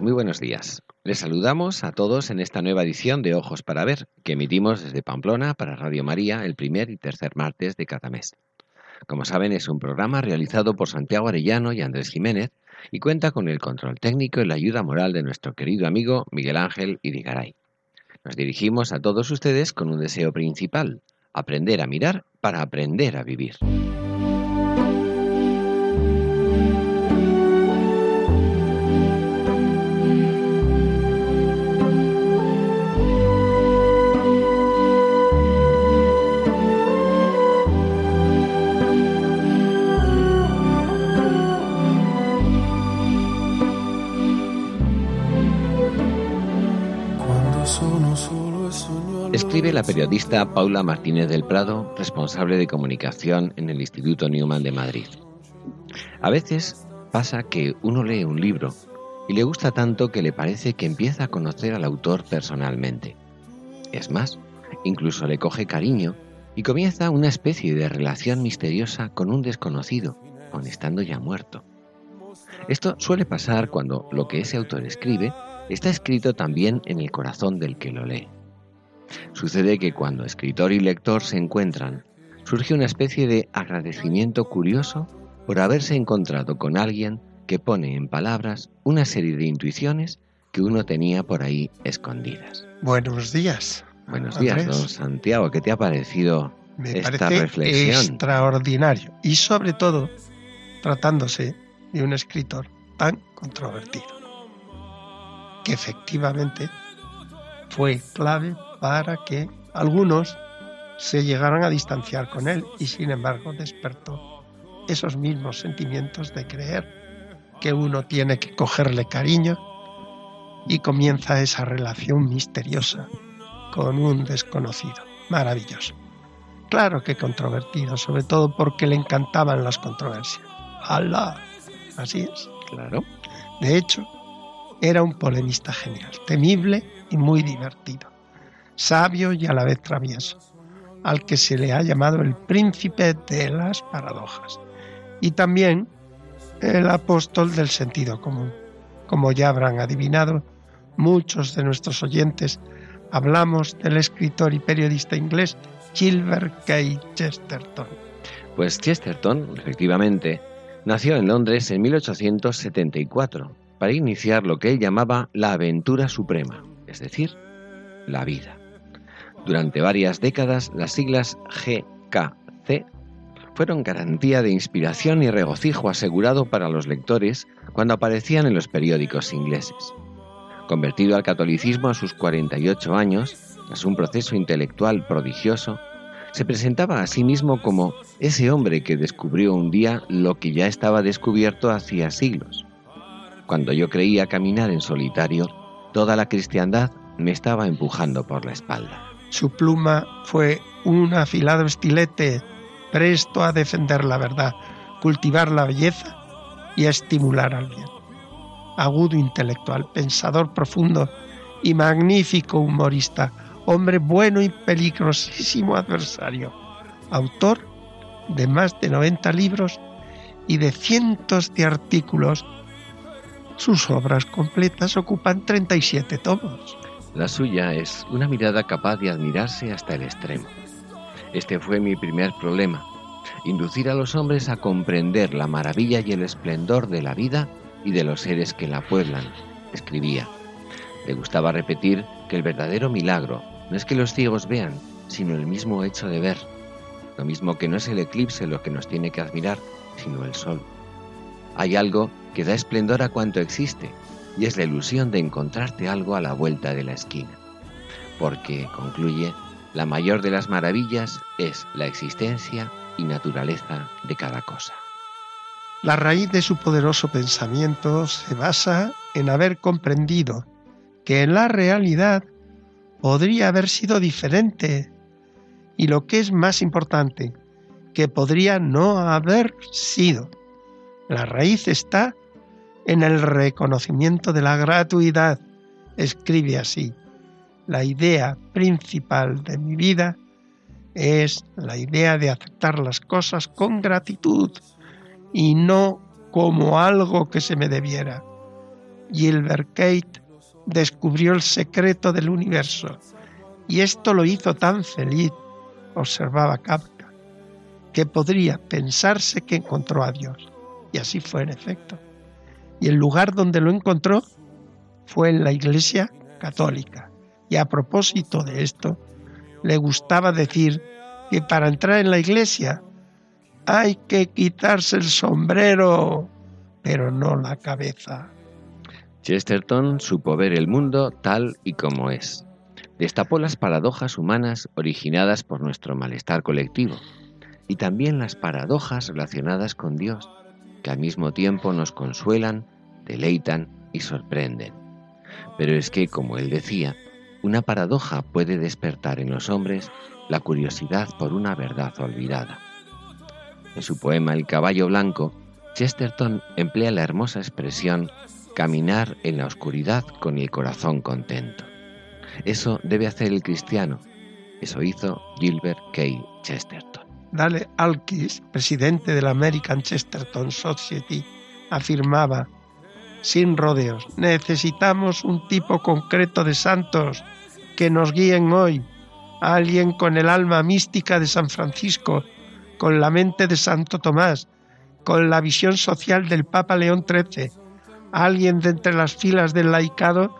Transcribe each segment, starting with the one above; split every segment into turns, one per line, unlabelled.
Muy buenos días. Les saludamos a todos en esta nueva edición de Ojos para Ver, que emitimos desde Pamplona para Radio María el primer y tercer martes de cada mes. Como saben, es un programa realizado por Santiago Arellano y Andrés Jiménez y cuenta con el control técnico y la ayuda moral de nuestro querido amigo Miguel Ángel Irigaray. Nos dirigimos a todos ustedes con un deseo principal, aprender a mirar para aprender a vivir. Escribe la periodista Paula Martínez del Prado, responsable de comunicación en el Instituto Newman de Madrid. A veces pasa que uno lee un libro y le gusta tanto que le parece que empieza a conocer al autor personalmente. Es más, incluso le coge cariño y comienza una especie de relación misteriosa con un desconocido, aun estando ya muerto. Esto suele pasar cuando lo que ese autor escribe está escrito también en el corazón del que lo lee. Sucede que cuando escritor y lector se encuentran, surge una especie de agradecimiento curioso por haberse encontrado con alguien que pone en palabras una serie de intuiciones que uno tenía por ahí escondidas.
Buenos días.
Buenos días, don Santiago. ¿Qué te ha parecido
Me
esta
parece
reflexión?
extraordinario y sobre todo tratándose de un escritor tan controvertido, que efectivamente fue clave para que algunos se llegaran a distanciar con él y sin embargo despertó esos mismos sentimientos de creer que uno tiene que cogerle cariño y comienza esa relación misteriosa con un desconocido. Maravilloso. Claro que controvertido, sobre todo porque le encantaban las controversias. ¡Hala! Así es.
Claro.
De hecho, era un polemista genial, temible y muy divertido sabio y a la vez travieso, al que se le ha llamado el príncipe de las paradojas, y también el apóstol del sentido común. Como ya habrán adivinado, muchos de nuestros oyentes hablamos del escritor y periodista inglés Gilbert K. Chesterton.
Pues Chesterton, efectivamente, nació en Londres en 1874 para iniciar lo que él llamaba la aventura suprema, es decir, la vida. Durante varias décadas, las siglas GKC fueron garantía de inspiración y regocijo asegurado para los lectores cuando aparecían en los periódicos ingleses. Convertido al catolicismo a sus 48 años, tras un proceso intelectual prodigioso, se presentaba a sí mismo como ese hombre que descubrió un día lo que ya estaba descubierto hacía siglos. Cuando yo creía caminar en solitario, toda la cristiandad me estaba empujando por la espalda.
Su pluma fue un afilado estilete presto a defender la verdad, cultivar la belleza y a estimular al bien. Agudo intelectual, pensador profundo y magnífico humorista, hombre bueno y peligrosísimo adversario, autor de más de 90 libros y de cientos de artículos. Sus obras completas ocupan 37 tomos.
La suya es una mirada capaz de admirarse hasta el extremo. Este fue mi primer problema, inducir a los hombres a comprender la maravilla y el esplendor de la vida y de los seres que la pueblan, escribía. Le gustaba repetir que el verdadero milagro no es que los ciegos vean, sino el mismo hecho de ver. Lo mismo que no es el eclipse lo que nos tiene que admirar, sino el sol. Hay algo que da esplendor a cuanto existe, y es la ilusión de encontrarte algo a la vuelta de la esquina. Porque, concluye, la mayor de las maravillas es la existencia y naturaleza de cada cosa.
La raíz de su poderoso pensamiento se basa en haber comprendido que la realidad podría haber sido diferente y lo que es más importante, que podría no haber sido. La raíz está en el reconocimiento de la gratuidad. Escribe así, la idea principal de mi vida es la idea de aceptar las cosas con gratitud y no como algo que se me debiera. Gilbert Kate descubrió el secreto del universo y esto lo hizo tan feliz, observaba Kafka, que podría pensarse que encontró a Dios. Y así fue en efecto. Y el lugar donde lo encontró fue en la Iglesia Católica. Y a propósito de esto, le gustaba decir que para entrar en la iglesia hay que quitarse el sombrero, pero no la cabeza.
Chesterton supo ver el mundo tal y como es. Destapó las paradojas humanas originadas por nuestro malestar colectivo y también las paradojas relacionadas con Dios, que al mismo tiempo nos consuelan, deleitan y sorprenden. Pero es que, como él decía, una paradoja puede despertar en los hombres la curiosidad por una verdad olvidada. En su poema El caballo blanco, Chesterton emplea la hermosa expresión caminar en la oscuridad con el corazón contento. Eso debe hacer el cristiano. Eso hizo Gilbert K. Chesterton.
Dale Alkis, presidente de la American Chesterton Society, afirmaba, sin rodeos, necesitamos un tipo concreto de santos que nos guíen hoy, alguien con el alma mística de San Francisco, con la mente de Santo Tomás, con la visión social del Papa León XIII, alguien de entre las filas del laicado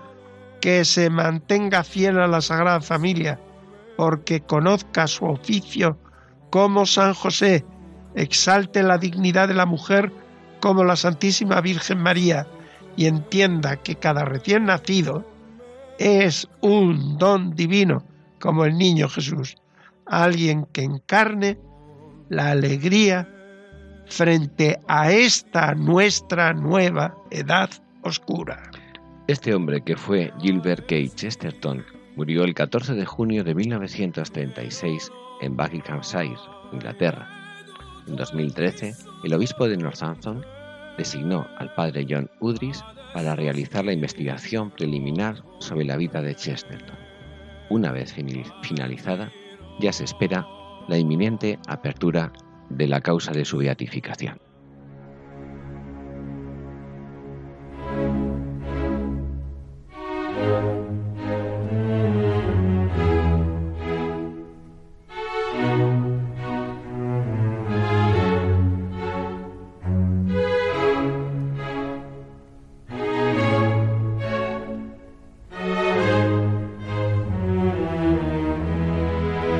que se mantenga fiel a la Sagrada Familia, porque conozca su oficio como San José, exalte la dignidad de la mujer como la Santísima Virgen María y entienda que cada recién nacido es un don divino como el niño Jesús, alguien que encarne la alegría frente a esta nuestra nueva edad oscura.
Este hombre que fue Gilbert K. Chesterton murió el 14 de junio de 1936 en Buckinghamshire, Inglaterra. En 2013, el obispo de Northampton designó al padre John Udris para realizar la investigación preliminar sobre la vida de Chesterton. Una vez finalizada, ya se espera la inminente apertura de la causa de su beatificación.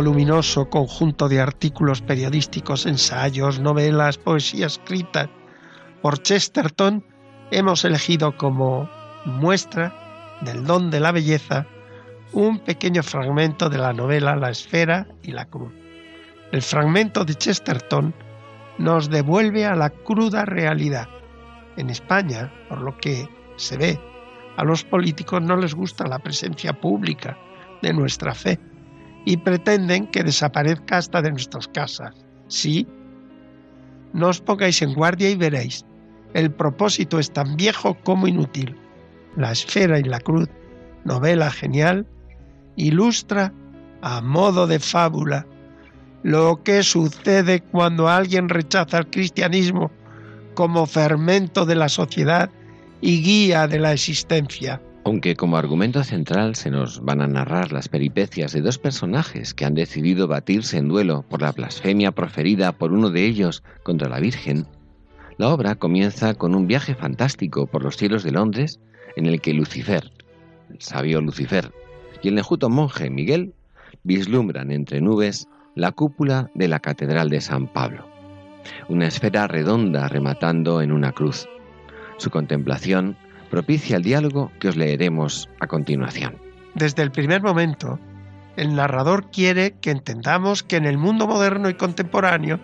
Voluminoso conjunto de artículos periodísticos, ensayos, novelas, poesía escrita por Chesterton, hemos elegido como muestra del don de la belleza un pequeño fragmento de la novela La esfera y la cruz. El fragmento de Chesterton nos devuelve a la cruda realidad. En España, por lo que se ve, a los políticos no les gusta la presencia pública de nuestra fe y pretenden que desaparezca hasta de nuestras casas. Sí, no os pongáis en guardia y veréis. El propósito es tan viejo como inútil. La esfera y la cruz, novela genial, ilustra a modo de fábula lo que sucede cuando alguien rechaza el cristianismo como fermento de la sociedad y guía de la existencia.
Aunque como argumento central se nos van a narrar las peripecias de dos personajes que han decidido batirse en duelo por la blasfemia proferida por uno de ellos contra la Virgen, la obra comienza con un viaje fantástico por los cielos de Londres en el que Lucifer, el sabio Lucifer, y el enjuto monje Miguel vislumbran entre nubes la cúpula de la Catedral de San Pablo, una esfera redonda rematando en una cruz. Su contemplación propicia el diálogo que os leeremos a continuación.
Desde el primer momento, el narrador quiere que entendamos que en el mundo moderno y contemporáneo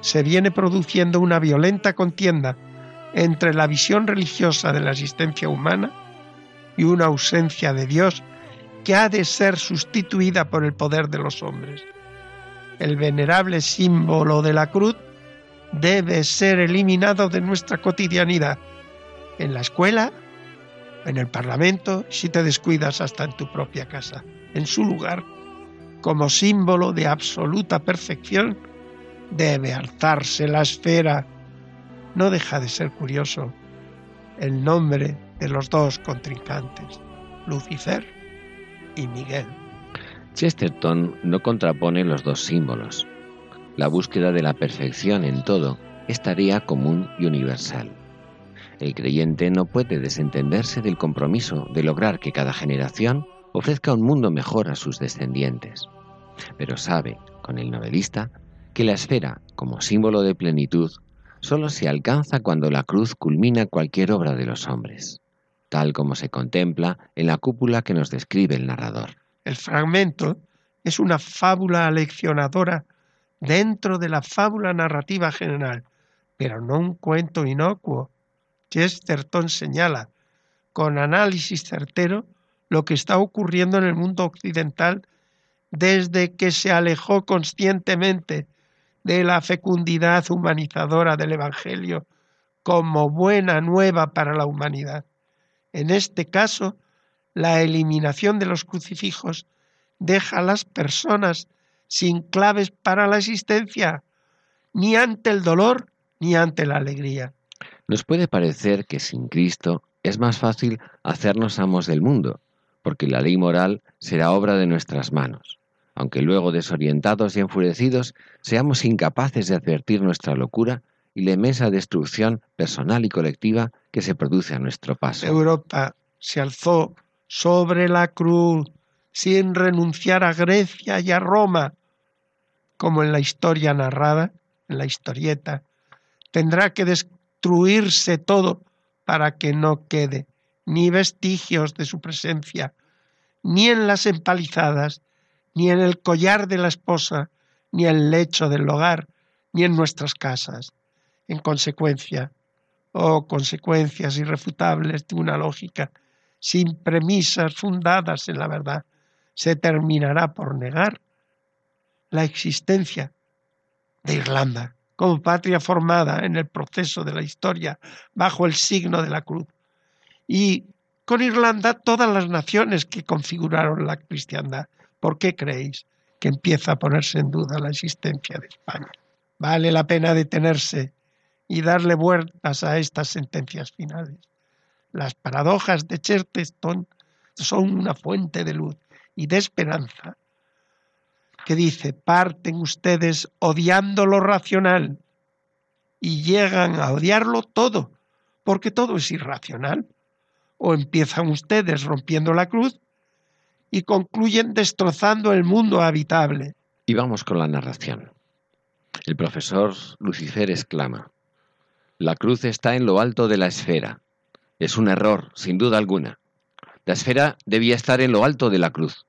se viene produciendo una violenta contienda entre la visión religiosa de la existencia humana y una ausencia de Dios que ha de ser sustituida por el poder de los hombres el venerable símbolo de la cruz debe ser eliminado de nuestra cotidianidad, en la escuela, en el Parlamento, si te descuidas hasta en tu propia casa. En su lugar, como símbolo de absoluta perfección, debe alzarse la esfera. No deja de ser curioso el nombre de los dos contrincantes, Lucifer y Miguel.
Chesterton no contrapone los dos símbolos. La búsqueda de la perfección en todo es tarea común y universal. El creyente no puede desentenderse del compromiso de lograr que cada generación ofrezca un mundo mejor a sus descendientes. Pero sabe, con el novelista, que la esfera, como símbolo de plenitud, solo se alcanza cuando la cruz culmina cualquier obra de los hombres, tal como se contempla en la cúpula que nos describe el narrador.
El fragmento es una fábula aleccionadora dentro de la fábula narrativa general, pero no un cuento inocuo. Chesterton señala, con análisis certero, lo que está ocurriendo en el mundo occidental desde que se alejó conscientemente de la fecundidad humanizadora del Evangelio como buena nueva para la humanidad. En este caso, la eliminación de los crucifijos deja a las personas sin claves para la existencia, ni ante el dolor ni ante la alegría.
Nos puede parecer que sin Cristo es más fácil hacernos amos del mundo, porque la ley moral será obra de nuestras manos, aunque luego desorientados y enfurecidos seamos incapaces de advertir nuestra locura y la inmensa destrucción personal y colectiva que se produce a nuestro paso.
Europa se alzó sobre la cruz sin renunciar a Grecia y a Roma, como en la historia narrada, en la historieta, tendrá que destruirse todo para que no quede ni vestigios de su presencia, ni en las empalizadas, ni en el collar de la esposa, ni en el lecho del hogar, ni en nuestras casas. En consecuencia, oh consecuencias irrefutables de una lógica sin premisas fundadas en la verdad, se terminará por negar la existencia de Irlanda como patria formada en el proceso de la historia bajo el signo de la cruz. Y con Irlanda todas las naciones que configuraron la cristiandad. ¿Por qué creéis que empieza a ponerse en duda la existencia de España? Vale la pena detenerse y darle vueltas a estas sentencias finales. Las paradojas de Chesterton son una fuente de luz y de esperanza que dice, parten ustedes odiando lo racional y llegan a odiarlo todo, porque todo es irracional. O empiezan ustedes rompiendo la cruz y concluyen destrozando el mundo habitable.
Y vamos con la narración. El profesor Lucifer exclama, La cruz está en lo alto de la esfera, es un error, sin duda alguna. La esfera debía estar en lo alto de la cruz.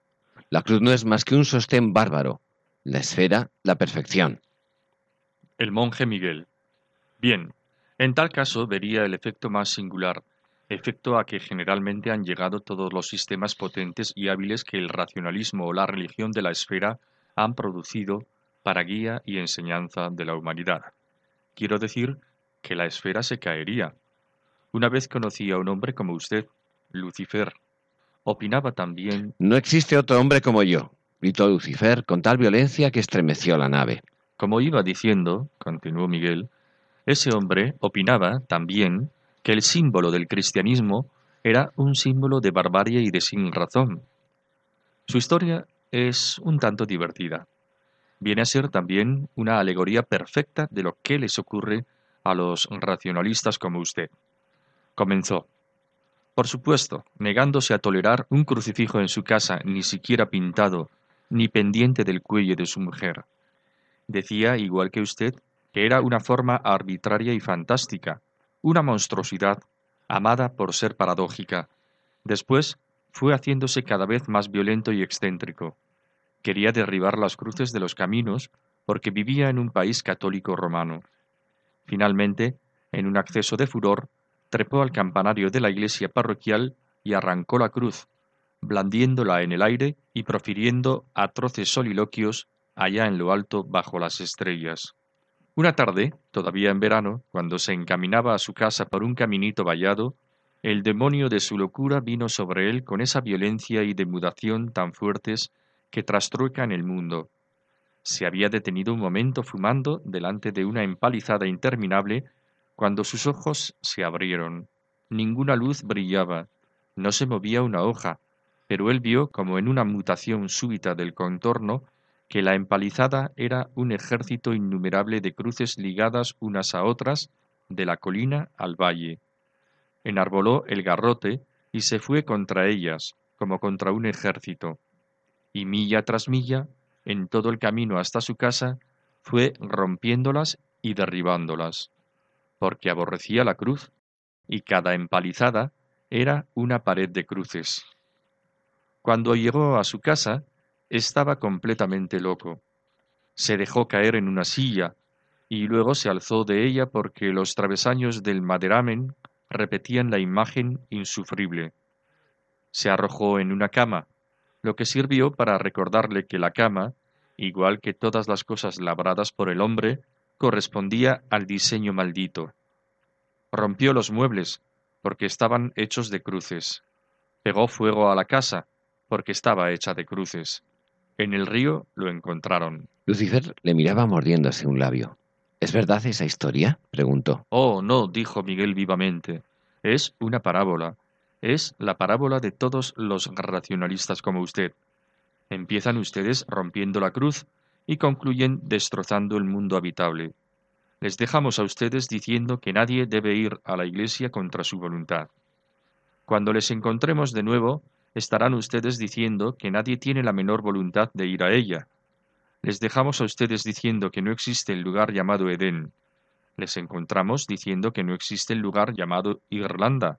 La cruz no es más que un sostén bárbaro. La esfera, la perfección.
El monje Miguel. Bien, en tal caso vería el efecto más singular, efecto a que generalmente han llegado todos los sistemas potentes y hábiles que el racionalismo o la religión de la esfera han producido para guía y enseñanza de la humanidad. Quiero decir que la esfera se caería, una vez conocí a un hombre como usted, Lucifer. Opinaba también...
No existe otro hombre como yo, gritó Lucifer con tal violencia que estremeció la nave.
Como iba diciendo, continuó Miguel, ese hombre opinaba también que el símbolo del cristianismo era un símbolo de barbarie y de sin razón. Su historia es un tanto divertida. Viene a ser también una alegoría perfecta de lo que les ocurre a los racionalistas como usted. Comenzó. Por supuesto, negándose a tolerar un crucifijo en su casa ni siquiera pintado, ni pendiente del cuello de su mujer. Decía, igual que usted, que era una forma arbitraria y fantástica, una monstruosidad, amada por ser paradójica. Después fue haciéndose cada vez más violento y excéntrico. Quería derribar las cruces de los caminos porque vivía en un país católico romano. Finalmente, en un acceso de furor, trepó al campanario de la iglesia parroquial y arrancó la cruz, blandiéndola en el aire y profiriendo atroces soliloquios allá en lo alto bajo las estrellas. Una tarde, todavía en verano, cuando se encaminaba a su casa por un caminito vallado, el demonio de su locura vino sobre él con esa violencia y demudación tan fuertes que trastruecan el mundo. Se había detenido un momento fumando delante de una empalizada interminable cuando sus ojos se abrieron. Ninguna luz brillaba, no se movía una hoja, pero él vio como en una mutación súbita del contorno que la empalizada era un ejército innumerable de cruces ligadas unas a otras de la colina al valle. Enarboló el garrote y se fue contra ellas, como contra un ejército, y milla tras milla, en todo el camino hasta su casa, fue rompiéndolas y derribándolas, porque aborrecía la cruz, y cada empalizada era una pared de cruces. Cuando llegó a su casa, estaba completamente loco. Se dejó caer en una silla y luego se alzó de ella porque los travesaños del maderamen repetían la imagen insufrible. Se arrojó en una cama, lo que sirvió para recordarle que la cama, igual que todas las cosas labradas por el hombre, correspondía al diseño maldito. Rompió los muebles, porque estaban hechos de cruces. Pegó fuego a la casa, porque estaba hecha de cruces. En el río lo encontraron.
Lucifer le miraba mordiéndose un labio. ¿Es verdad esa historia? preguntó.
Oh, no, dijo Miguel vivamente. Es una parábola. Es la parábola de todos los racionalistas como usted. Empiezan ustedes rompiendo la cruz y concluyen destrozando el mundo habitable. Les dejamos a ustedes diciendo que nadie debe ir a la iglesia contra su voluntad. Cuando les encontremos de nuevo, estarán ustedes diciendo que nadie tiene la menor voluntad de ir a ella. Les dejamos a ustedes diciendo que no existe el lugar llamado Edén. Les encontramos diciendo que no existe el lugar llamado Irlanda.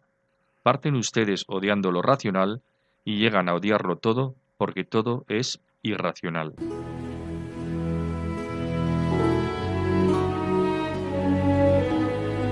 Parten ustedes odiando lo racional y llegan a odiarlo todo porque todo es irracional.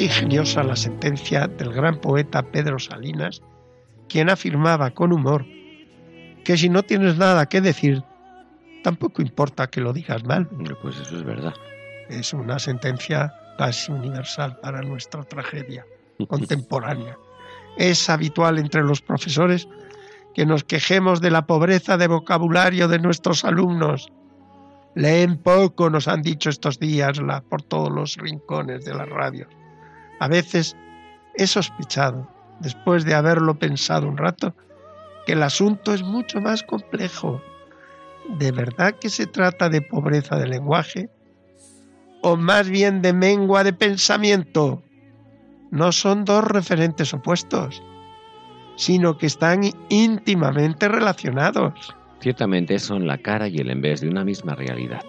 Es ingeniosa la sentencia del gran poeta Pedro Salinas, quien afirmaba con humor que si no tienes nada que decir, tampoco importa que lo digas mal.
Pues eso es verdad.
Es una sentencia casi universal para nuestra tragedia contemporánea. Es habitual entre los profesores que nos quejemos de la pobreza de vocabulario de nuestros alumnos. Leen poco, nos han dicho estos días la, por todos los rincones de la radio. A veces he sospechado, después de haberlo pensado un rato, que el asunto es mucho más complejo. ¿De verdad que se trata de pobreza de lenguaje? ¿O más bien de mengua de pensamiento? no son dos referentes opuestos, sino que están íntimamente relacionados.
Ciertamente son la cara y el envés de una misma realidad.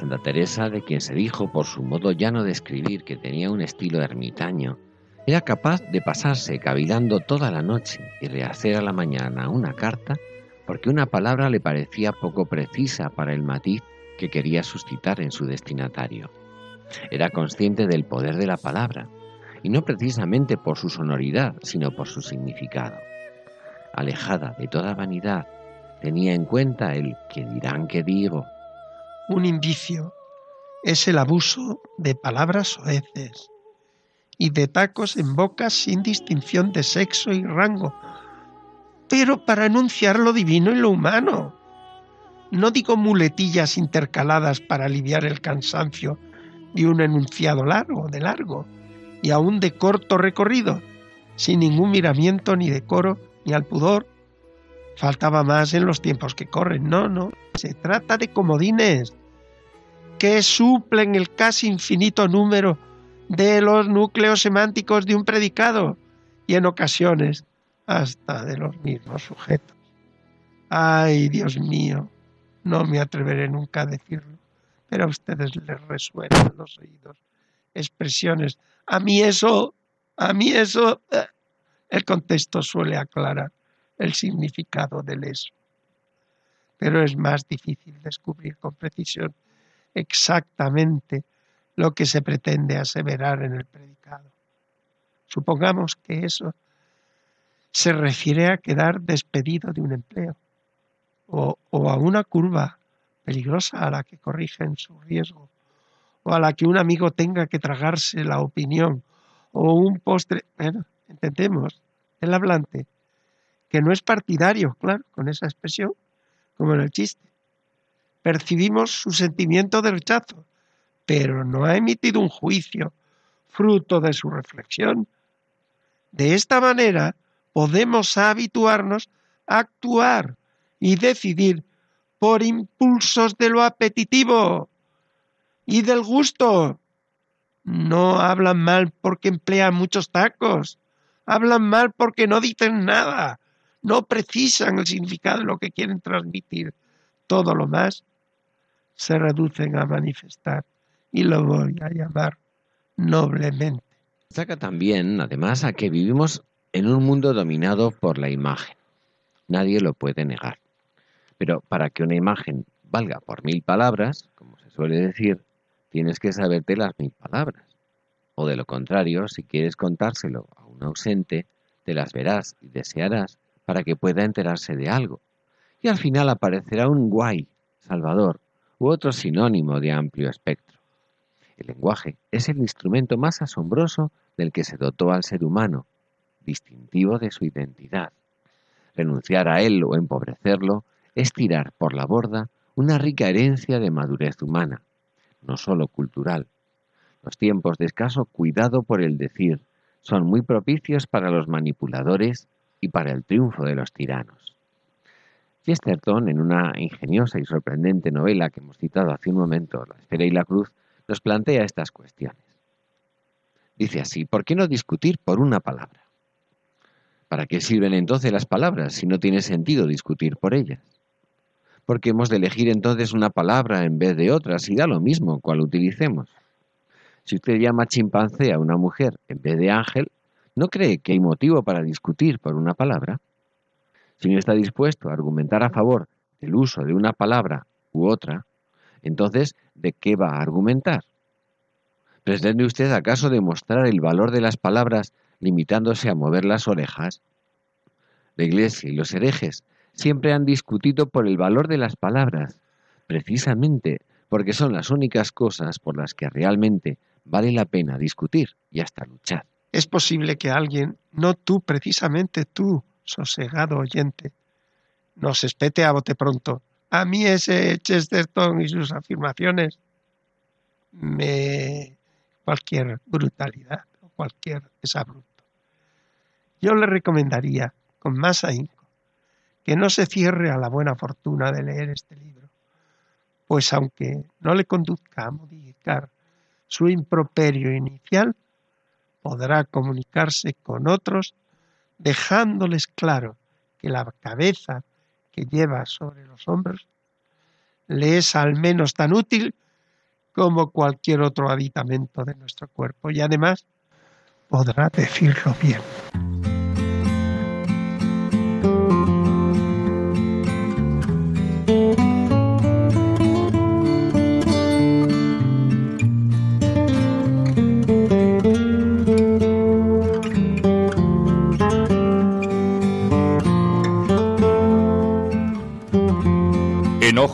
Santa Teresa, de quien se dijo por su modo llano de escribir que tenía un estilo ermitaño, era capaz de pasarse cavilando toda la noche y rehacer a la mañana una carta porque una palabra le parecía poco precisa para el matiz que quería suscitar en su destinatario. Era consciente del poder de la palabra, y no precisamente por su sonoridad, sino por su significado. Alejada de toda vanidad, tenía en cuenta el que dirán que digo,
un indicio es el abuso de palabras soeces y de tacos en boca sin distinción de sexo y rango, pero para enunciar lo divino y lo humano. No digo muletillas intercaladas para aliviar el cansancio de un enunciado largo, de largo, y aún de corto recorrido, sin ningún miramiento ni decoro ni al pudor. Faltaba más en los tiempos que corren. No, no. Se trata de comodines que suplen el casi infinito número de los núcleos semánticos de un predicado y en ocasiones hasta de los mismos sujetos. Ay, Dios mío, no me atreveré nunca a decirlo, pero a ustedes les resuenan los oídos expresiones. A mí eso, a mí eso, eh, el contexto suele aclarar el significado del eso. Pero es más difícil descubrir con precisión exactamente lo que se pretende aseverar en el predicado. Supongamos que eso se refiere a quedar despedido de un empleo o, a una curva peligrosa a la que corrigen su riesgo o a la que un amigo tenga que tragarse la opinión o un postre. Bueno, entendemos el hablante que no es partidario, claro, con esa expresión, como en el chiste percibimos su sentimiento de rechazo, pero no ha emitido un juicio fruto de su reflexión. De esta manera podemos habituarnos a actuar y decidir por impulsos de lo apetitivo y del gusto. No hablan mal porque emplean muchos tacos, hablan mal porque no dicen nada, no precisan el significado de lo que quieren transmitir. Todo lo más se reducen a manifestar y lo voy a llamar noblemente.
Saca también, además, a que vivimos en un mundo dominado por la imagen. Nadie lo puede negar. Pero para que una imagen valga por mil palabras, como se suele decir, tienes que saberte las mil palabras. O de lo contrario, si quieres contárselo a un ausente, te las verás y desearás para que pueda enterarse de algo. Y al final aparecerá un guay, Salvador, otro sinónimo de amplio espectro. El lenguaje es el instrumento más asombroso del que se dotó al ser humano, distintivo de su identidad. Renunciar a él o empobrecerlo es tirar por la borda una rica herencia de madurez humana, no sólo cultural. Los tiempos de escaso cuidado por el decir son muy propicios para los manipuladores y para el triunfo de los tiranos. Chesterton, en una ingeniosa y sorprendente novela que hemos citado hace un momento, La esfera y la cruz, nos plantea estas cuestiones. Dice así, ¿por qué no discutir por una palabra? ¿Para qué sirven entonces las palabras si no tiene sentido discutir por ellas? ¿Por qué hemos de elegir entonces una palabra en vez de otra si da lo mismo cual utilicemos? Si usted llama chimpancé a una mujer en vez de ángel, ¿no cree que hay motivo para discutir por una palabra? Si no está dispuesto a argumentar a favor del uso de una palabra u otra, entonces, ¿de qué va a argumentar? ¿Pretende usted acaso demostrar el valor de las palabras limitándose a mover las orejas? La Iglesia y los herejes siempre han discutido por el valor de las palabras, precisamente porque son las únicas cosas por las que realmente vale la pena discutir y hasta luchar.
Es posible que alguien, no tú precisamente tú, sosegado oyente, nos espete a bote pronto. A mí ese Chesterton y sus afirmaciones me cualquier brutalidad o cualquier desabrupto. Yo le recomendaría con más ahínco que no se cierre a la buena fortuna de leer este libro, pues aunque no le conduzca a modificar su improperio inicial, podrá comunicarse con otros dejándoles claro que la cabeza que lleva sobre los hombros le es al menos tan útil como cualquier otro aditamento de nuestro cuerpo y además podrá decirlo bien.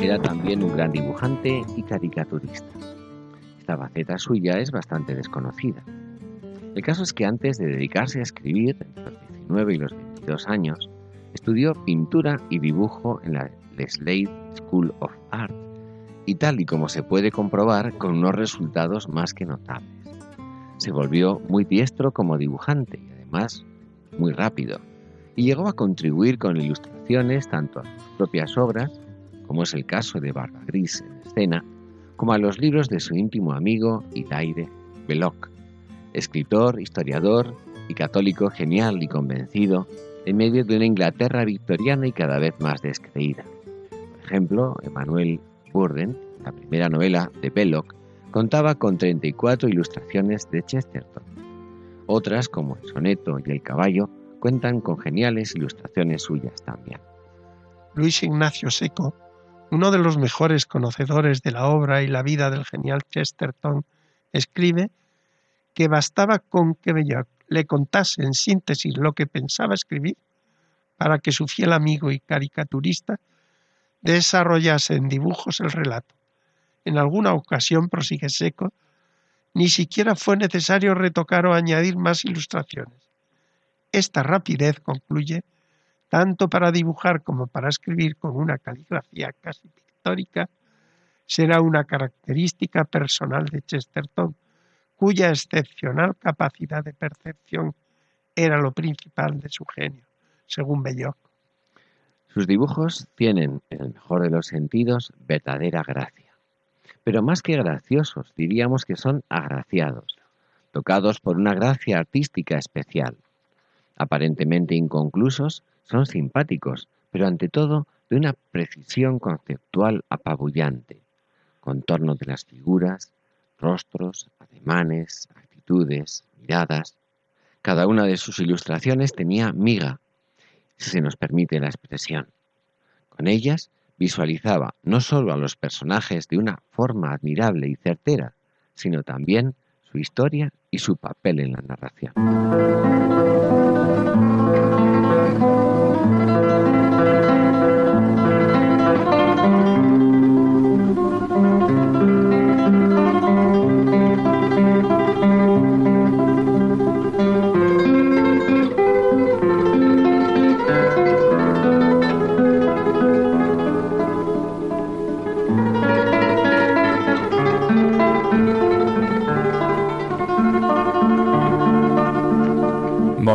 Era también un gran dibujante y caricaturista. Esta faceta suya es bastante desconocida. El caso es que antes de dedicarse a escribir, entre los 19 y los 22 años, estudió pintura y dibujo en la Slade School of Art y tal y como se puede comprobar con unos resultados más que notables. Se volvió muy diestro como dibujante y además muy rápido, y llegó a contribuir con ilustraciones tanto a sus propias obras como es el caso de Barba Gris en escena, como a los libros de su íntimo amigo Hilaire Belloc, escritor, historiador y católico genial y convencido en medio de una Inglaterra victoriana y cada vez más descreída. Por ejemplo, Emmanuel Burden, la primera novela de Belloc, contaba con 34 ilustraciones de Chesterton. Otras, como El soneto y El caballo, cuentan con geniales ilustraciones suyas también.
Luis Ignacio Seco uno de los mejores conocedores de la obra y la vida del genial Chesterton, escribe que bastaba con que Belloc le contase en síntesis lo que pensaba escribir para que su fiel amigo y caricaturista desarrollase en dibujos el relato. En alguna ocasión, prosigue Seco, ni siquiera fue necesario retocar o añadir más ilustraciones. Esta rapidez, concluye, tanto para dibujar como para escribir con una caligrafía casi pictórica, será una característica personal de Chesterton, cuya excepcional capacidad de percepción era lo principal de su genio, según Belloc.
Sus dibujos tienen, en el mejor de los sentidos, verdadera gracia. Pero más que graciosos, diríamos que son agraciados, tocados por una gracia artística especial. Aparentemente inconclusos, son simpáticos, pero ante todo de una precisión conceptual apabullante. Contorno de las figuras, rostros, ademanes, actitudes, miradas. Cada una de sus ilustraciones tenía miga, si se nos permite la expresión. Con ellas visualizaba no sólo a los personajes de una forma admirable y certera, sino también su historia y su papel en la narración.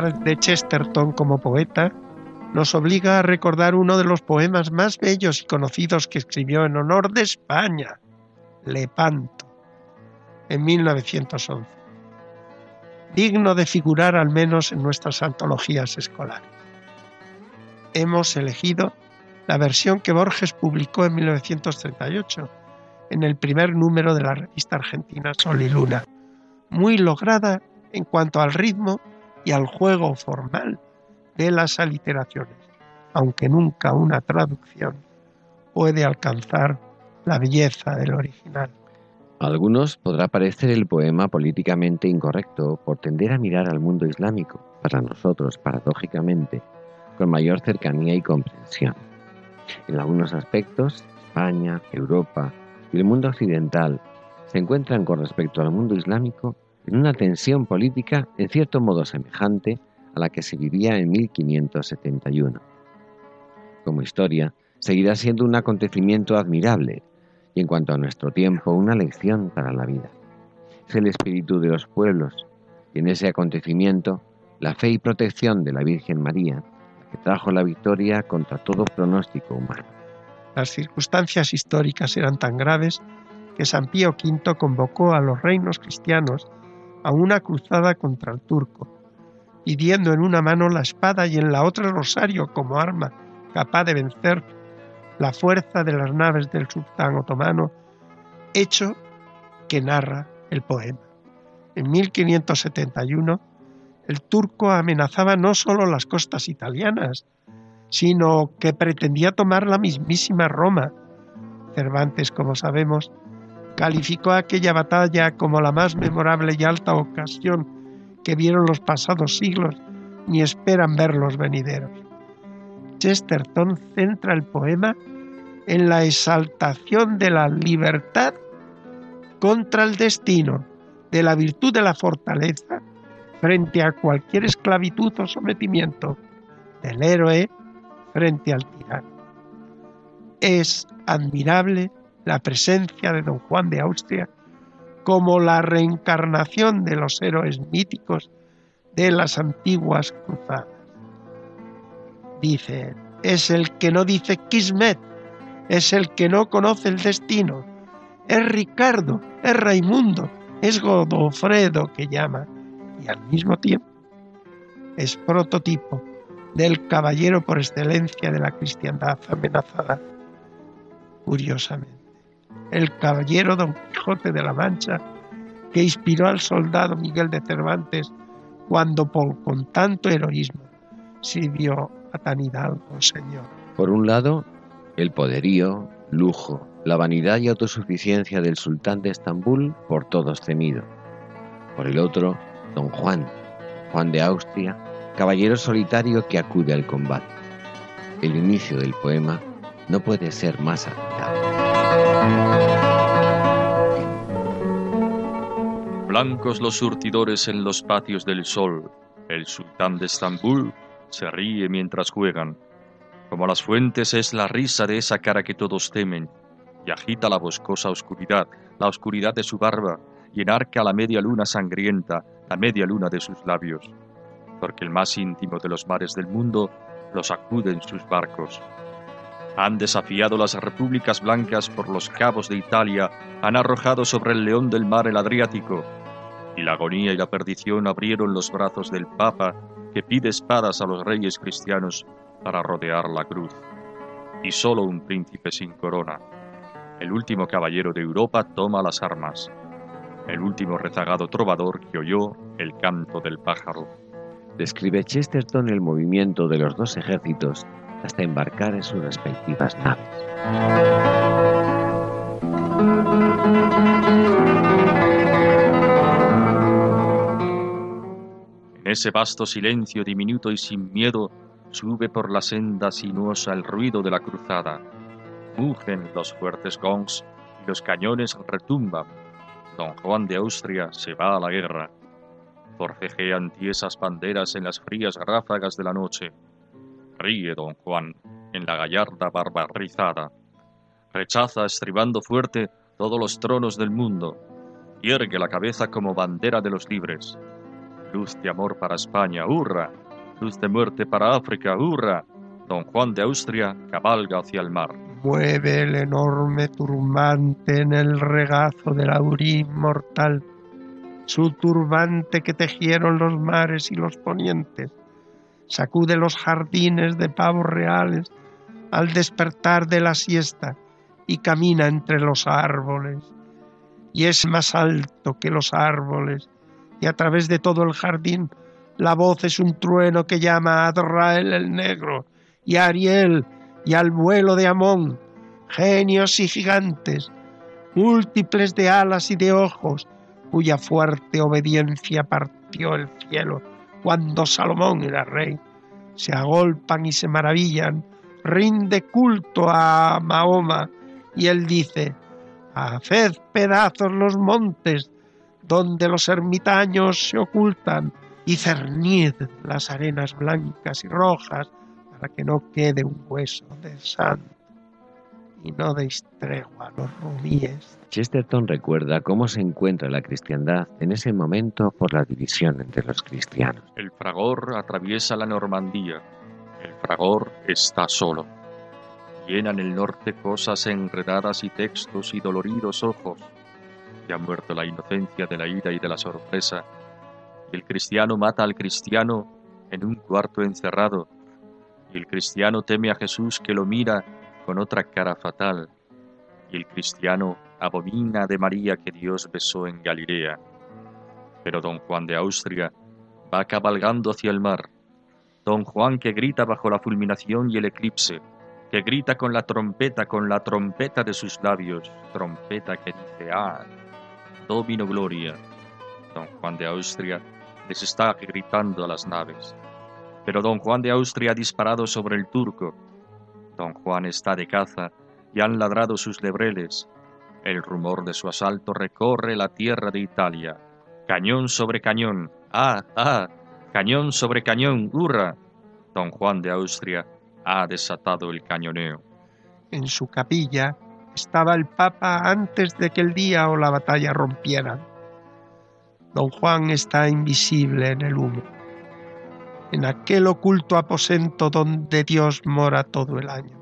De Chesterton como poeta nos obliga a recordar uno de los poemas más bellos y conocidos que escribió en honor de España, Lepanto. en 1911, digno de figurar al menos en nuestras antologías escolares. Hemos elegido la versión que Borges publicó en 1938, en el primer número de la revista argentina Sol y Luna, muy lograda en cuanto al ritmo y al juego formal de las aliteraciones, aunque nunca una traducción puede alcanzar la belleza del original.
A algunos podrá parecer el poema políticamente incorrecto por tender a mirar al mundo islámico, para nosotros, paradójicamente, con mayor cercanía y comprensión. En algunos aspectos, España, Europa y el mundo occidental se encuentran con respecto al mundo islámico en una tensión política en cierto modo semejante a la que se vivía en 1571. Como historia, seguirá siendo un acontecimiento admirable y en cuanto a nuestro tiempo, una lección para la vida. Es el espíritu de los pueblos y en ese acontecimiento la fe y protección de la Virgen María, que trajo la victoria contra todo pronóstico humano.
Las circunstancias históricas eran tan graves que San Pío V convocó a los reinos cristianos a una cruzada contra el turco, pidiendo en una mano la espada y en la otra el rosario como arma capaz de vencer la fuerza de las naves del sultán otomano, hecho que narra el poema. En 1571, el turco amenazaba no solo las costas italianas, sino que pretendía tomar la mismísima Roma. Cervantes, como sabemos, calificó aquella batalla como la más memorable y alta ocasión que vieron los pasados siglos ni esperan ver los venideros. Chesterton centra el poema en la exaltación de la libertad contra el destino, de la virtud de la fortaleza frente a cualquier esclavitud o sometimiento, del héroe frente al tirano. Es admirable la presencia de don Juan de Austria como la reencarnación de los héroes míticos de las antiguas cruzadas. Dice, es el que no dice Kismet, es el que no conoce el destino, es Ricardo, es Raimundo, es Godofredo que llama, y al mismo tiempo es prototipo del caballero por excelencia de la cristiandad amenazada. Curiosamente, el caballero Don Quijote de la Mancha que inspiró al soldado Miguel de Cervantes cuando con tanto heroísmo sirvió a tan hidalgo señor.
Por un lado, el poderío, lujo, la vanidad y autosuficiencia del sultán de Estambul por todos temido. Por el otro, don Juan, Juan de Austria, caballero solitario que acude al combate. El inicio del poema no puede ser más admirable.
Blancos los surtidores en los patios del sol, el sultán de Estambul se ríe mientras juegan. Como las fuentes es la risa de esa cara que todos temen, y agita la boscosa oscuridad, la oscuridad de su barba, y enarca la media luna sangrienta, la media luna de sus labios, porque el más íntimo de los mares del mundo los acude en sus barcos. Han desafiado las repúblicas blancas por los cabos de Italia, han arrojado sobre el león del mar el Adriático, y la agonía y la perdición abrieron los brazos del Papa que pide espadas a los reyes cristianos para rodear la cruz, y solo un príncipe sin corona, el último caballero de Europa, toma las armas, el último rezagado trovador que oyó el canto del pájaro.
Describe Chesterton el movimiento de los dos ejércitos hasta embarcar en sus respectivas naves.
En ese vasto silencio diminuto y sin miedo, Sube por la senda sinuosa el ruido de la cruzada. Mugen los fuertes gongs y los cañones retumban. Don Juan de Austria se va a la guerra. Forcejean tiesas banderas en las frías ráfagas de la noche. Ríe don Juan en la gallarda barbarizada. Rechaza estribando fuerte todos los tronos del mundo. Yergue la cabeza como bandera de los libres. Luz de amor para España, hurra, luz de muerte para África, hurra, don Juan de Austria cabalga hacia el mar.
mueve el enorme turbante en el regazo del aurín mortal, su turbante que tejieron los mares y los ponientes, sacude los jardines de pavos reales al despertar de la siesta y camina entre los árboles, y es más alto que los árboles, y a través de todo el jardín la voz es un trueno que llama a Adrael el negro, y a Ariel, y al vuelo de Amón, genios y gigantes, múltiples de alas y de ojos, cuya fuerte obediencia partió el cielo cuando Salomón era rey. Se agolpan y se maravillan, rinde culto a Mahoma, y él dice, Haced pedazos los montes donde los ermitaños se ocultan, y cernid las arenas blancas y rojas para que no quede un hueso de santo y no deis tregua a los.
Chesterton recuerda cómo se encuentra la cristiandad en ese momento por la división entre los cristianos.
El fragor atraviesa la Normandía. El fragor está solo. Llena en el norte cosas enredadas y textos y doloridos ojos. Ya ha muerto la inocencia de la ira y de la sorpresa. Y el cristiano mata al cristiano en un cuarto encerrado y el cristiano teme a Jesús que lo mira con otra cara fatal, y el cristiano abomina de María que Dios besó en Galilea. Pero don Juan de Austria va cabalgando hacia el mar, don Juan que grita bajo la fulminación y el eclipse, que grita con la trompeta, con la trompeta de sus labios, trompeta que dice, ah, domino gloria. Don Juan de Austria les está gritando a las naves. Pero don Juan de Austria ha disparado sobre el turco. Don Juan está de caza y han ladrado sus lebreles. El rumor de su asalto recorre la tierra de Italia. Cañón sobre cañón. ¡Ah, ah! Cañón sobre cañón. ¡Hurra! Don Juan de Austria ha desatado el cañoneo.
En su capilla estaba el Papa antes de que el día o la batalla rompieran. Don Juan está invisible en el humo en aquel oculto aposento donde Dios mora todo el año.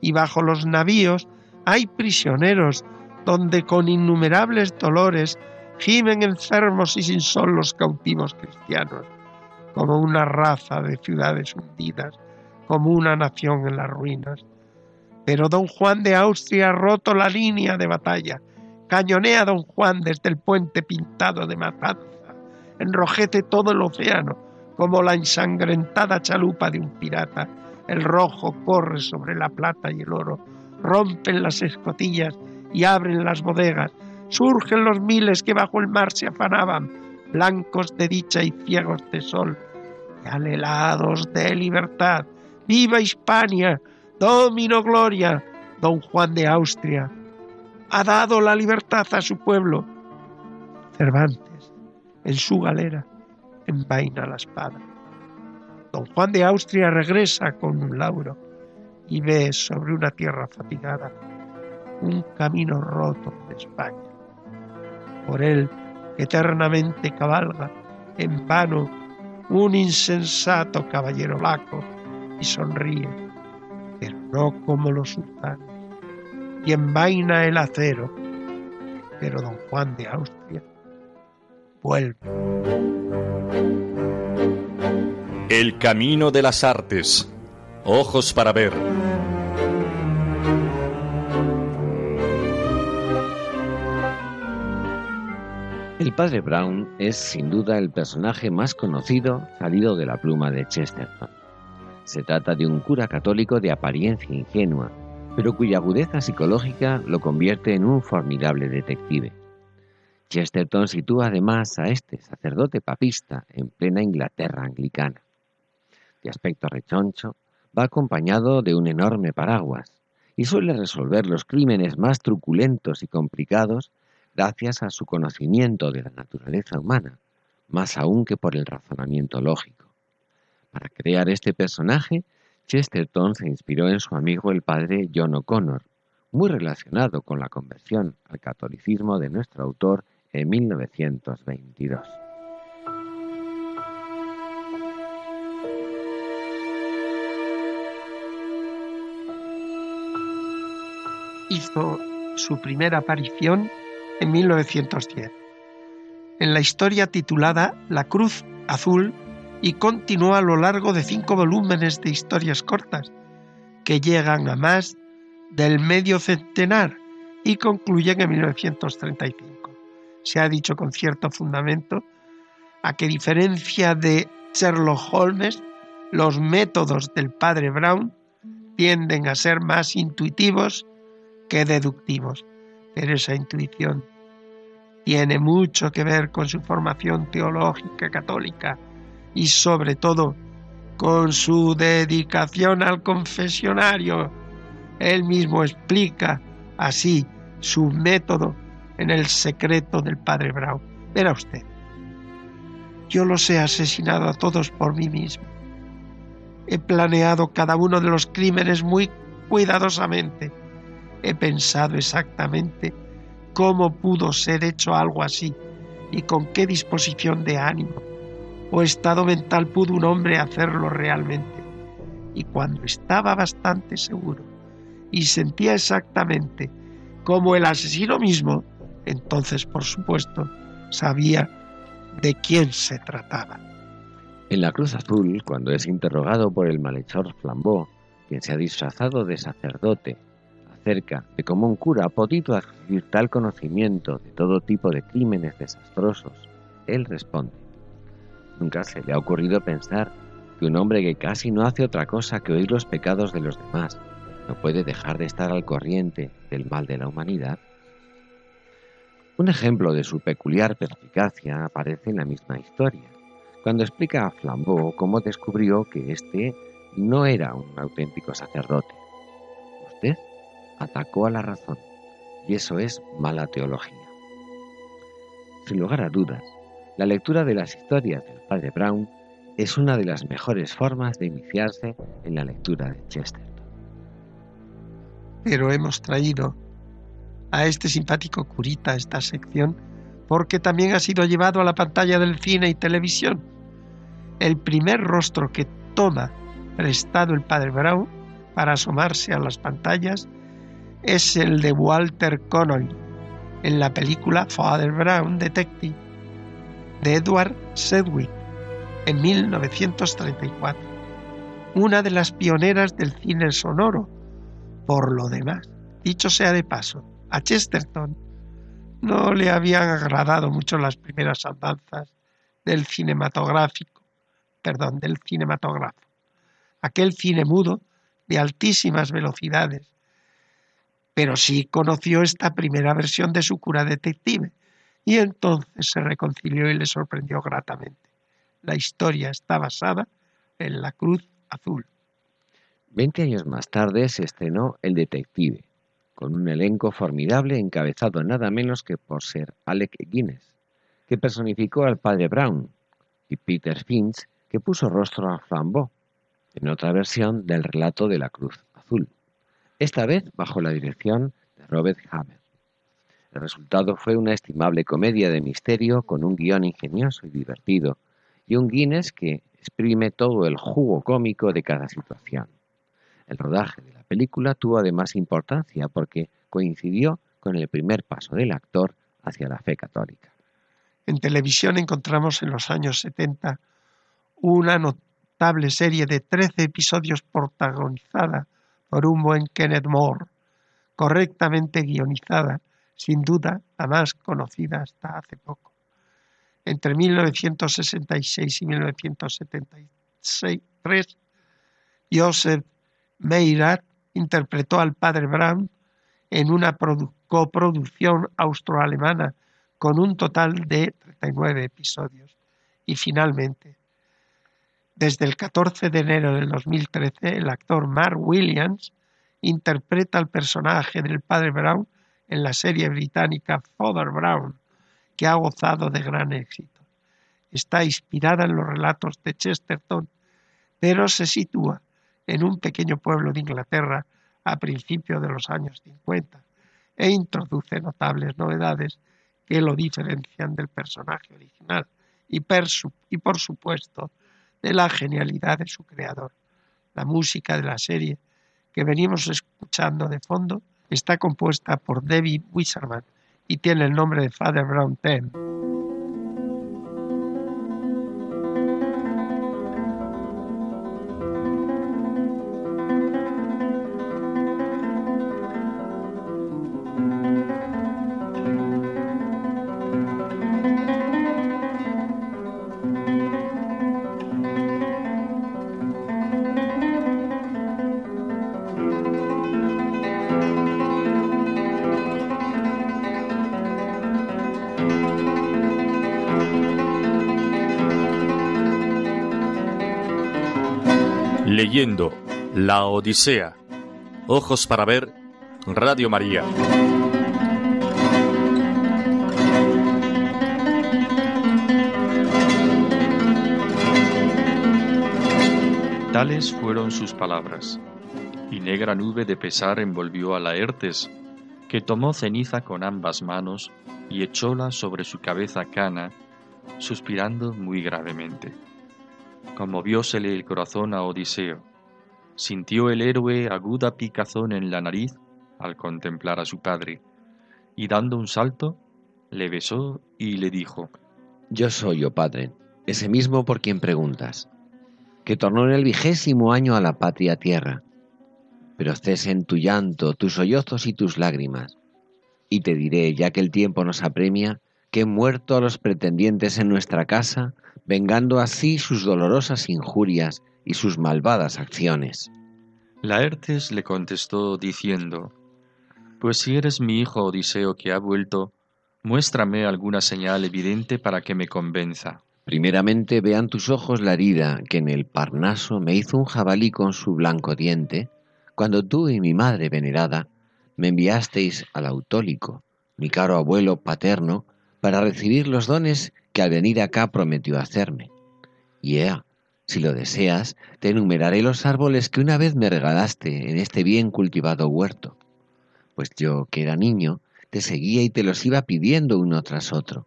Y bajo los navíos hay prisioneros donde con innumerables dolores gimen enfermos y sin sol los cautivos cristianos, como una raza de ciudades hundidas, como una nación en las ruinas. Pero don Juan de Austria ha roto la línea de batalla, cañonea don Juan desde el puente pintado de matanza, enrojece todo el océano, como la ensangrentada chalupa de un pirata. El rojo corre sobre la plata y el oro, rompen las escotillas y abren las bodegas, surgen los miles que bajo el mar se afanaban, blancos de dicha y ciegos de sol, y anhelados de libertad. ¡Viva Hispania! ¡Domino Gloria! Don Juan de Austria ha dado la libertad a su pueblo. Cervantes, en su galera, envaina la espada. Don Juan de Austria regresa con un lauro y ve sobre una tierra fatigada un camino roto de España. Por él eternamente cabalga en vano un insensato caballero laco y sonríe, pero no como los sultanes, y envaina el acero, pero don Juan de Austria vuelve.
El camino de las artes. Ojos para ver.
El padre Brown es sin duda el personaje más conocido salido de la pluma de Chesterton. Se trata de un cura católico de apariencia ingenua, pero cuya agudeza psicológica lo convierte en un formidable detective. Chesterton sitúa además a este sacerdote papista en plena Inglaterra anglicana. De aspecto rechoncho, va acompañado de un enorme paraguas y suele resolver los crímenes más truculentos y complicados gracias a su conocimiento de la naturaleza humana, más aún que por el razonamiento lógico. Para crear este personaje, Chesterton se inspiró en su amigo el padre John O'Connor, muy relacionado con la conversión al catolicismo de nuestro autor en 1922.
hizo su primera aparición en 1910, en la historia titulada La Cruz Azul y continuó a lo largo de cinco volúmenes de historias cortas, que llegan a más del medio centenar y concluyen en 1935. Se ha dicho con cierto fundamento a que diferencia de Sherlock Holmes, los métodos del padre Brown tienden a ser más intuitivos que deductivos, pero esa intuición tiene mucho que ver con su formación teológica católica y sobre todo con su dedicación al confesionario. Él mismo explica así su método en el secreto del padre Brown. Verá usted, yo los he asesinado a todos por mí mismo. He planeado cada uno de los crímenes muy cuidadosamente. He pensado exactamente cómo pudo ser hecho algo así y con qué disposición de ánimo o estado mental pudo un hombre hacerlo realmente. Y cuando estaba bastante seguro y sentía exactamente como el asesino mismo, entonces por supuesto sabía de quién se trataba.
En la Cruz Azul, cuando es interrogado por el malhechor Flambeau, quien se ha disfrazado de sacerdote, acerca de cómo un cura ha podido adquirir tal conocimiento de todo tipo de crímenes desastrosos, él responde, Nunca se le ha ocurrido pensar que un hombre que casi no hace otra cosa que oír los pecados de los demás no puede dejar de estar al corriente del mal de la humanidad. Un ejemplo de su peculiar perspicacia aparece en la misma historia, cuando explica a Flambeau cómo descubrió que éste no era un auténtico sacerdote. Usted atacó a la razón, y eso es mala teología. Sin lugar a dudas, la lectura de las historias del padre Brown es una de las mejores formas de iniciarse en la lectura de Chesterton.
Pero hemos traído a este simpático curita esta sección porque también ha sido llevado a la pantalla del cine y televisión. El primer rostro que toma prestado el padre Brown para asomarse a las pantallas es el de Walter Connolly en la película Father Brown Detective de Edward Sedgwick en 1934, una de las pioneras del cine sonoro. Por lo demás, dicho sea de paso, a Chesterton no le habían agradado mucho las primeras andanzas del cinematográfico, perdón, del cinematógrafo, aquel cine mudo de altísimas velocidades, pero sí conoció esta primera versión de su cura detective, y entonces se reconcilió y le sorprendió gratamente. La historia está basada en la Cruz Azul.
Veinte años más tarde se estrenó El Detective, con un elenco formidable encabezado nada menos que por ser Alec Guinness, que personificó al padre Brown, y Peter Finch, que puso rostro a Flambeau, en otra versión del relato de la Cruz Azul, esta vez bajo la dirección de Robert Hammer. El resultado fue una estimable comedia de misterio con un guion ingenioso y divertido, y un Guinness que exprime todo el jugo cómico de cada situación. El rodaje de la película tuvo además importancia porque coincidió con el primer paso del actor hacia la fe católica.
En televisión encontramos en los años 70 una notable serie de 13 episodios protagonizada por un buen Kenneth Moore, correctamente guionizada sin duda la más conocida hasta hace poco. Entre 1966 y 1973, Joseph Meirat interpretó al padre Brown en una coproducción austroalemana con un total de 39 episodios. Y finalmente, desde el 14 de enero del 2013, el actor Mark Williams interpreta al personaje del padre Brown en la serie británica Father Brown, que ha gozado de gran éxito. Está inspirada en los relatos de Chesterton, pero se sitúa en un pequeño pueblo de Inglaterra a principios de los años 50 e introduce notables novedades que lo diferencian del personaje original y, por supuesto de la genialidad de su creador. La música de la serie que venimos escuchando de fondo está compuesta por David Wisserman y tiene el nombre de Father Brown Ten.
Leyendo La Odisea. Ojos para ver. Radio María.
Tales fueron sus palabras, y negra nube de pesar envolvió a Laertes, que tomó ceniza con ambas manos y echóla sobre su cabeza cana, suspirando muy gravemente. Conmoviósele el corazón a Odiseo. Sintió el héroe aguda picazón en la nariz al contemplar a su padre, y dando un salto, le besó y le dijo,
Yo soy, oh padre, ese mismo por quien preguntas, que tornó en el vigésimo año a la patria tierra. Pero cesen tu llanto, tus sollozos y tus lágrimas, y te diré, ya que el tiempo nos apremia, que he muerto a los pretendientes en nuestra casa vengando así sus dolorosas injurias y sus malvadas acciones.
Laertes le contestó diciendo, Pues si eres mi hijo Odiseo que ha vuelto, muéstrame alguna señal evidente para que me convenza.
Primeramente vean tus ojos la herida que en el Parnaso me hizo un jabalí con su blanco diente, cuando tú y mi madre venerada me enviasteis al autólico, mi caro abuelo paterno, para recibir los dones que al venir acá prometió hacerme. Y ea, si lo deseas, te enumeraré los árboles que una vez me regalaste en este bien cultivado huerto. Pues yo, que era niño, te seguía y te los iba pidiendo uno tras otro.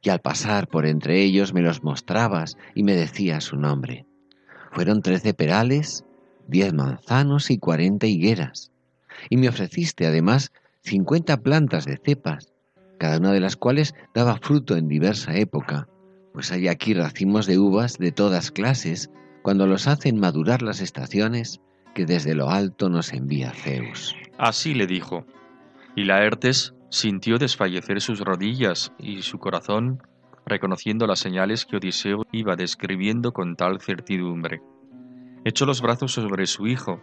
Y al pasar por entre ellos me los mostrabas y me decías su nombre. Fueron trece perales, diez manzanos y cuarenta higueras. Y me ofreciste además cincuenta plantas de cepas cada una de las cuales daba fruto en diversa época, pues hay aquí racimos de uvas de todas clases, cuando los hacen madurar las estaciones que desde lo alto nos envía Zeus.
Así le dijo, y Laertes sintió desfallecer sus rodillas y su corazón, reconociendo las señales que Odiseo iba describiendo con tal certidumbre. Echó los brazos sobre su hijo,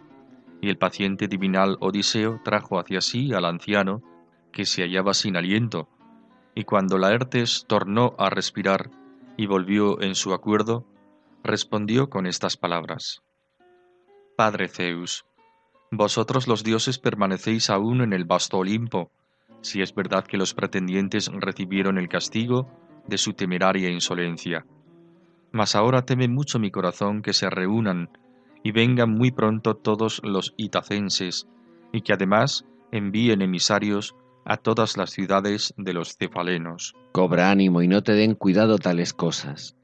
y el paciente divinal Odiseo trajo hacia sí al anciano, que se hallaba sin aliento, y cuando Laertes tornó a respirar y volvió en su acuerdo, respondió con estas palabras. Padre Zeus, vosotros los dioses permanecéis aún en el vasto Olimpo, si es verdad que los pretendientes recibieron el castigo de su temeraria insolencia. Mas ahora teme mucho mi corazón que se reúnan y vengan muy pronto todos los itacenses, y que además envíen emisarios a todas las ciudades de los cefalenos.
Cobra ánimo y no te den cuidado tales cosas.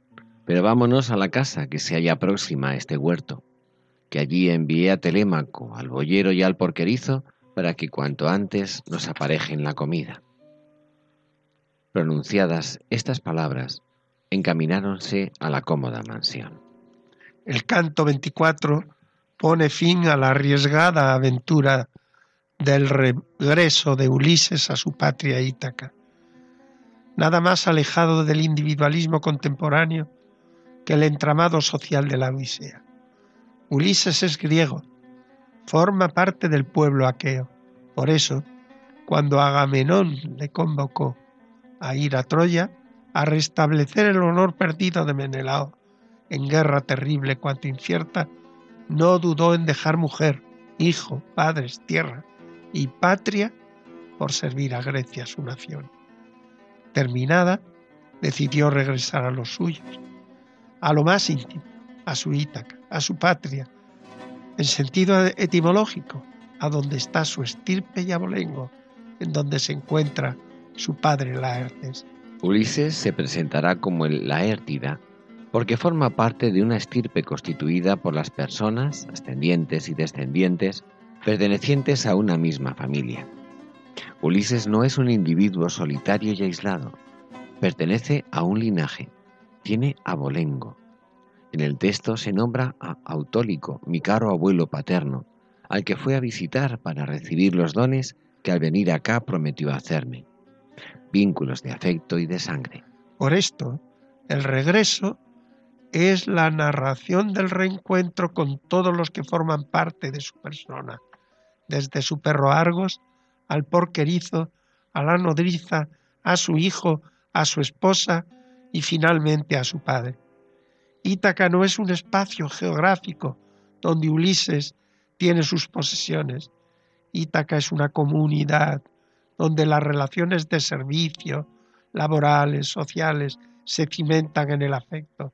Pero vámonos a la casa que se halla próxima a este huerto, que allí envié a Telémaco, al boyero y al porquerizo, para que cuanto antes nos aparejen la comida. Pronunciadas estas palabras, encamináronse a la cómoda mansión.
El canto 24 pone fin a la arriesgada aventura del regreso de Ulises a su patria Ítaca. Nada más alejado del individualismo contemporáneo que el entramado social de la Odisea. Ulises es griego, forma parte del pueblo aqueo. Por eso, cuando Agamenón le convocó a ir a Troya a restablecer el honor perdido de Menelao en guerra terrible cuanto incierta, no dudó en dejar mujer, hijo, padres, tierra, y patria por servir a Grecia, su nación. Terminada, decidió regresar a los suyos, a lo más íntimo, a su Ítaca, a su patria, en sentido etimológico, a donde está su estirpe y abolengo, en donde se encuentra su padre Laertes.
Ulises se presentará como el Laértida, porque forma parte de una estirpe constituida por las personas, ascendientes y descendientes, pertenecientes a una misma familia. Ulises no es un individuo solitario y aislado, pertenece a un linaje, tiene abolengo. En el texto se nombra a Autólico, mi caro abuelo paterno, al que fue a visitar para recibir los dones que al venir acá prometió hacerme. Vínculos de afecto y de sangre.
Por esto, el regreso es la narración del reencuentro con todos los que forman parte de su persona, desde su perro Argos al porquerizo, a la nodriza, a su hijo, a su esposa y finalmente a su padre. Ítaca no es un espacio geográfico donde Ulises tiene sus posesiones. Ítaca es una comunidad donde las relaciones de servicio, laborales, sociales, se cimentan en el afecto.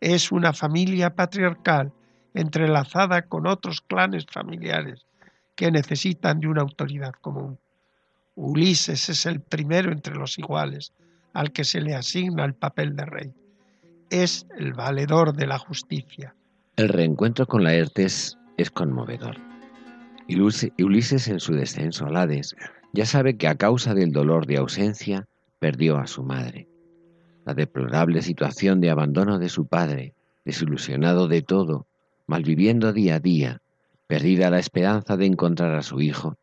Es una familia patriarcal entrelazada con otros clanes familiares que necesitan de una autoridad común. Ulises es el primero entre los iguales al que se le asigna el papel de rey. Es el valedor de la justicia.
El reencuentro con Laertes es conmovedor. Ulises en su descenso al Hades ya sabe que a causa del dolor de ausencia perdió a su madre. La deplorable situación de abandono de su padre, desilusionado de todo, malviviendo día a día, perdida la esperanza de encontrar a su hijo,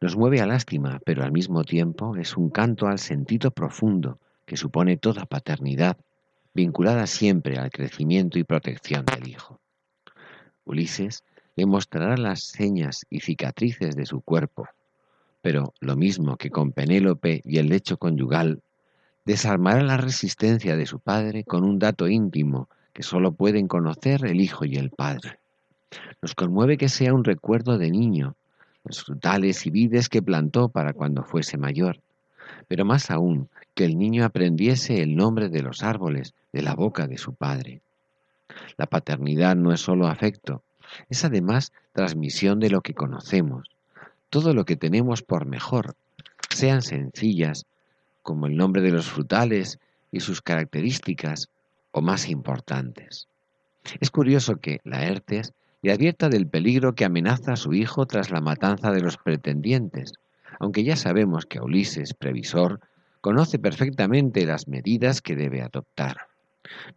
nos mueve a lástima, pero al mismo tiempo es un canto al sentido profundo que supone toda paternidad, vinculada siempre al crecimiento y protección del hijo. Ulises le mostrará las señas y cicatrices de su cuerpo, pero lo mismo que con Penélope y el lecho conyugal, desarmará la resistencia de su padre con un dato íntimo que sólo pueden conocer el hijo y el padre. Nos conmueve que sea un recuerdo de niño, los frutales y vides que plantó para cuando fuese mayor, pero más aún que el niño aprendiese el nombre de los árboles de la boca de su padre. La paternidad no es sólo afecto, es además transmisión de lo que conocemos, todo lo que tenemos por mejor, sean sencillas, como el nombre de los frutales y sus características, o más importantes. Es curioso que Laertes le advierta del peligro que amenaza a su hijo tras la matanza de los pretendientes, aunque ya sabemos que Ulises, previsor, conoce perfectamente las medidas que debe adoptar.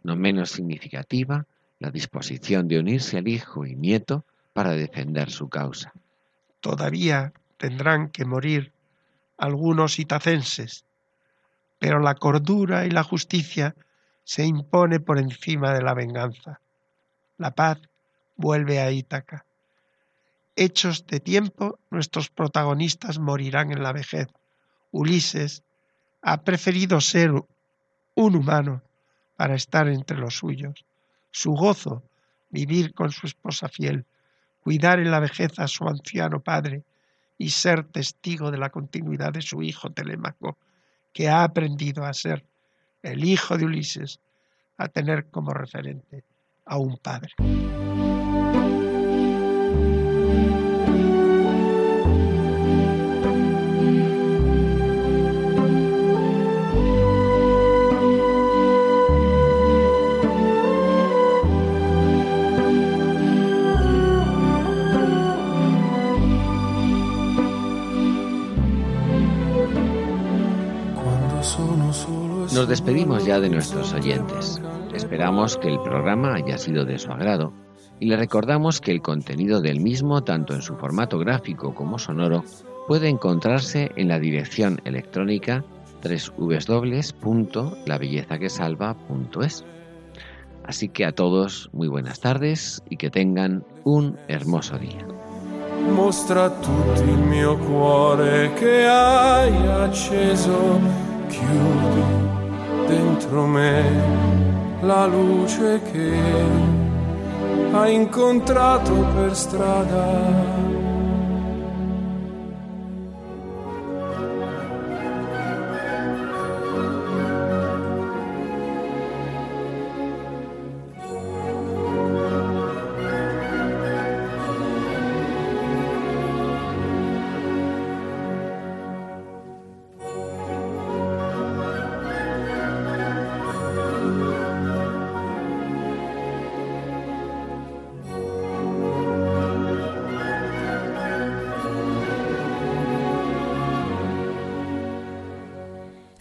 No menos significativa, la disposición de unirse al hijo y nieto para defender su causa.
Todavía tendrán que morir algunos itacenses, pero la cordura y la justicia se impone por encima de la venganza. La paz vuelve a Ítaca. Hechos de tiempo, nuestros protagonistas morirán en la vejez. Ulises ha preferido ser un humano para estar entre los suyos. Su gozo, vivir con su esposa fiel, cuidar en la vejez a su anciano padre y ser testigo de la continuidad de su hijo Telémaco, que ha aprendido a ser el hijo de Ulises, a tener como referente a un padre.
Nos despedimos ya de nuestros oyentes. Esperamos que el programa haya sido de su agrado y le recordamos que el contenido del mismo, tanto en su formato gráfico como sonoro, puede encontrarse en la dirección electrónica www.labellezaquesalva.es. Así que a todos muy buenas tardes y que tengan un hermoso día.
Dentro me la luce che hai incontrato per strada.